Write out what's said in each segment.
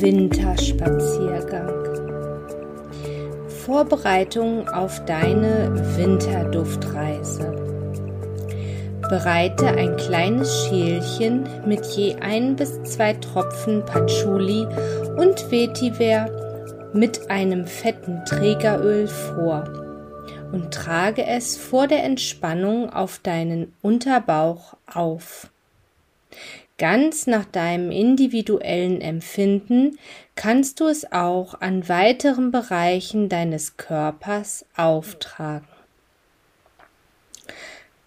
Winterspaziergang. Vorbereitung auf deine Winterduftreise. Bereite ein kleines Schälchen mit je ein bis zwei Tropfen Patchouli und Vetiver mit einem fetten Trägeröl vor und trage es vor der Entspannung auf deinen Unterbauch auf. Ganz nach deinem individuellen Empfinden kannst du es auch an weiteren Bereichen deines Körpers auftragen.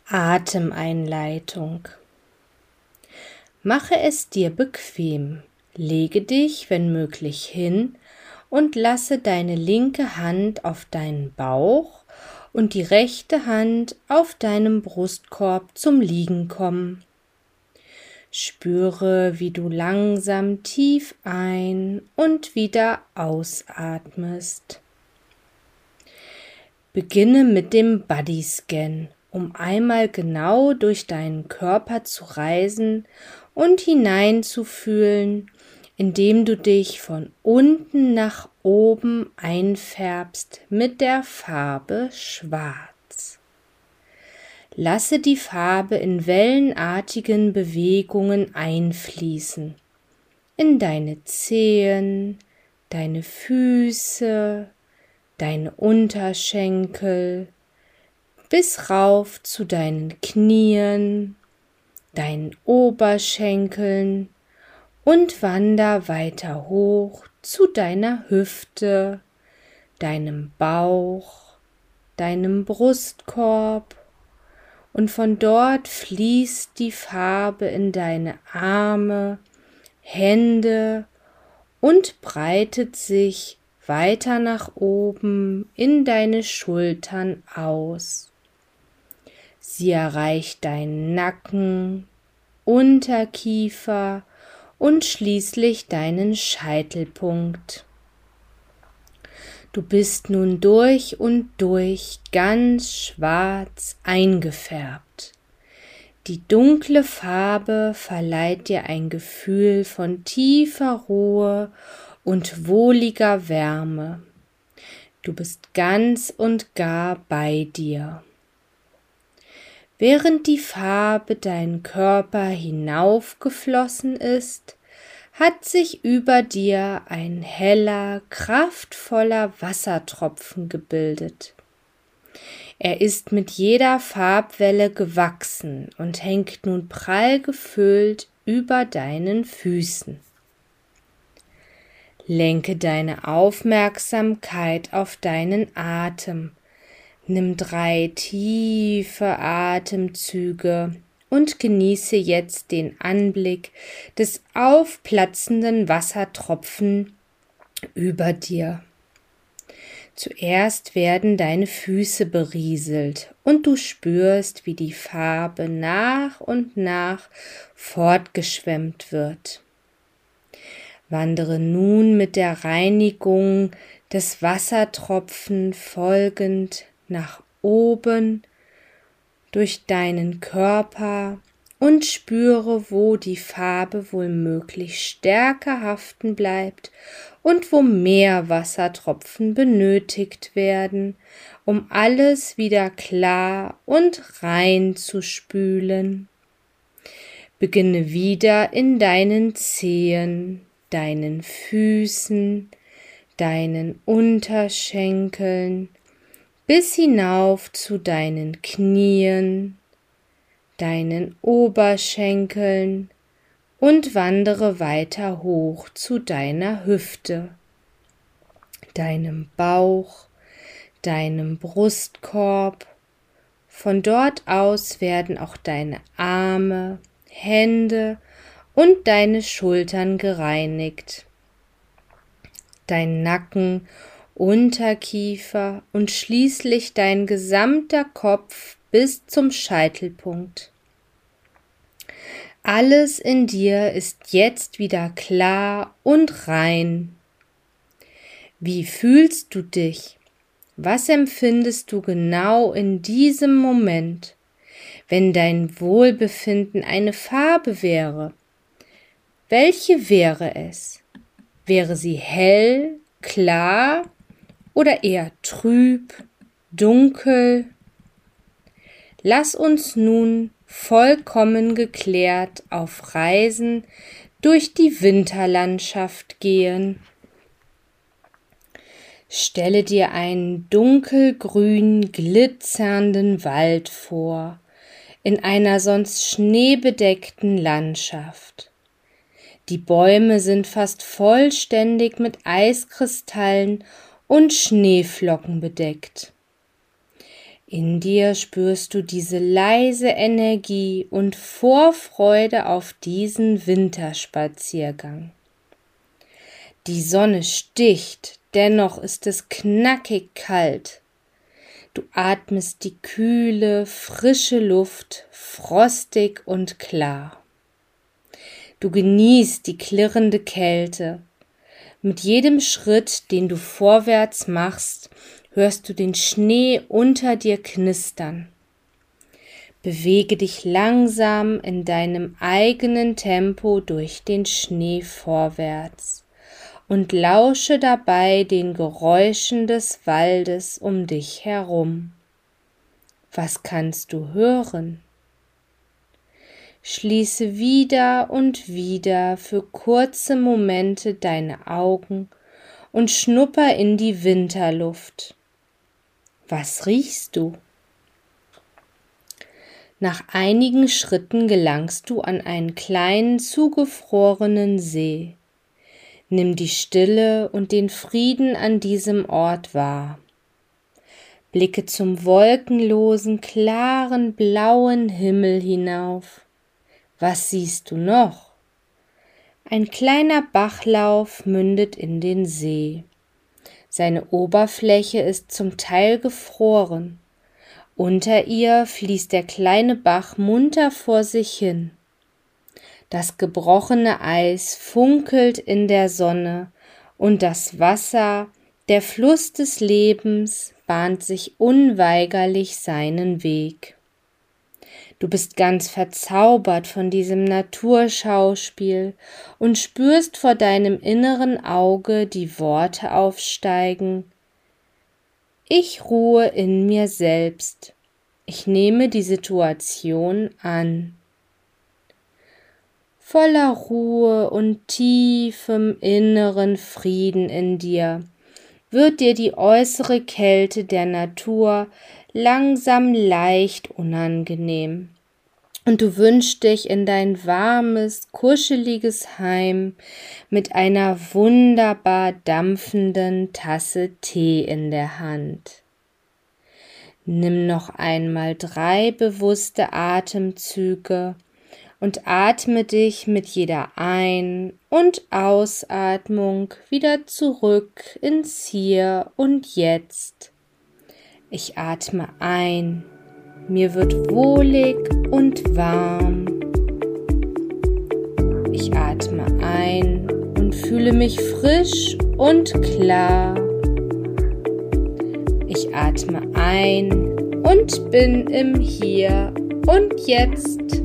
Atemeinleitung. Mache es dir bequem. Lege dich, wenn möglich, hin und lasse deine linke Hand auf deinen Bauch und die rechte Hand auf deinem Brustkorb zum Liegen kommen. Spüre, wie du langsam tief ein und wieder ausatmest. Beginne mit dem Body Scan, um einmal genau durch deinen Körper zu reisen und hineinzufühlen, indem du dich von unten nach oben einfärbst mit der Farbe Schwarz. Lasse die Farbe in wellenartigen Bewegungen einfließen. In deine Zehen, deine Füße, deine Unterschenkel, bis rauf zu deinen Knien, deinen Oberschenkeln und wander weiter hoch zu deiner Hüfte, deinem Bauch, deinem Brustkorb und von dort fließt die Farbe in deine Arme, Hände und breitet sich weiter nach oben in deine Schultern aus. Sie erreicht deinen Nacken, Unterkiefer und schließlich deinen Scheitelpunkt. Du bist nun durch und durch ganz schwarz eingefärbt. Die dunkle Farbe verleiht dir ein Gefühl von tiefer Ruhe und wohliger Wärme. Du bist ganz und gar bei dir. Während die Farbe deinen Körper hinaufgeflossen ist, hat sich über dir ein heller, kraftvoller Wassertropfen gebildet. Er ist mit jeder Farbwelle gewachsen und hängt nun prall gefüllt über deinen Füßen. Lenke deine Aufmerksamkeit auf deinen Atem. Nimm drei tiefe Atemzüge und genieße jetzt den Anblick des aufplatzenden Wassertropfen über dir. Zuerst werden deine Füße berieselt und du spürst, wie die Farbe nach und nach fortgeschwemmt wird. Wandere nun mit der Reinigung des Wassertropfen folgend nach oben durch deinen Körper und spüre, wo die Farbe wohl möglich stärker haften bleibt und wo mehr Wassertropfen benötigt werden, um alles wieder klar und rein zu spülen. Beginne wieder in deinen Zehen, deinen Füßen, deinen Unterschenkeln, bis hinauf zu deinen Knien, deinen Oberschenkeln und wandere weiter hoch zu deiner Hüfte, deinem Bauch, deinem Brustkorb. Von dort aus werden auch deine Arme, Hände und deine Schultern gereinigt. Dein Nacken Unterkiefer und schließlich dein gesamter Kopf bis zum Scheitelpunkt. Alles in dir ist jetzt wieder klar und rein. Wie fühlst du dich? Was empfindest du genau in diesem Moment, wenn dein Wohlbefinden eine Farbe wäre? Welche wäre es? Wäre sie hell, klar oder eher trüb, dunkel? Lass uns nun vollkommen geklärt auf Reisen durch die Winterlandschaft gehen. Stelle dir einen dunkelgrün glitzernden Wald vor, in einer sonst schneebedeckten Landschaft. Die Bäume sind fast vollständig mit Eiskristallen und Schneeflocken bedeckt. In dir spürst du diese leise Energie und Vorfreude auf diesen Winterspaziergang. Die Sonne sticht, dennoch ist es knackig kalt. Du atmest die kühle, frische Luft, frostig und klar. Du genießt die klirrende Kälte. Mit jedem Schritt, den du vorwärts machst, hörst du den Schnee unter dir knistern. Bewege dich langsam in deinem eigenen Tempo durch den Schnee vorwärts und lausche dabei den Geräuschen des Waldes um dich herum. Was kannst du hören? Schließe wieder und wieder für kurze Momente deine Augen und schnupper in die Winterluft. Was riechst du? Nach einigen Schritten gelangst du an einen kleinen zugefrorenen See. Nimm die Stille und den Frieden an diesem Ort wahr. Blicke zum wolkenlosen, klaren, blauen Himmel hinauf. Was siehst du noch? Ein kleiner Bachlauf mündet in den See. Seine Oberfläche ist zum Teil gefroren. Unter ihr fließt der kleine Bach munter vor sich hin. Das gebrochene Eis funkelt in der Sonne und das Wasser, der Fluss des Lebens, bahnt sich unweigerlich seinen Weg. Du bist ganz verzaubert von diesem Naturschauspiel und spürst vor deinem inneren Auge die Worte aufsteigen Ich ruhe in mir selbst. Ich nehme die Situation an. Voller Ruhe und tiefem inneren Frieden in dir wird dir die äußere Kälte der Natur langsam leicht unangenehm. Und du wünschst dich in dein warmes, kuscheliges Heim mit einer wunderbar dampfenden Tasse Tee in der Hand. Nimm noch einmal drei bewusste Atemzüge und atme dich mit jeder Ein- und Ausatmung wieder zurück ins Hier und Jetzt. Ich atme ein, mir wird wohlig und warm. Ich atme ein und fühle mich frisch und klar. Ich atme ein und bin im Hier und Jetzt.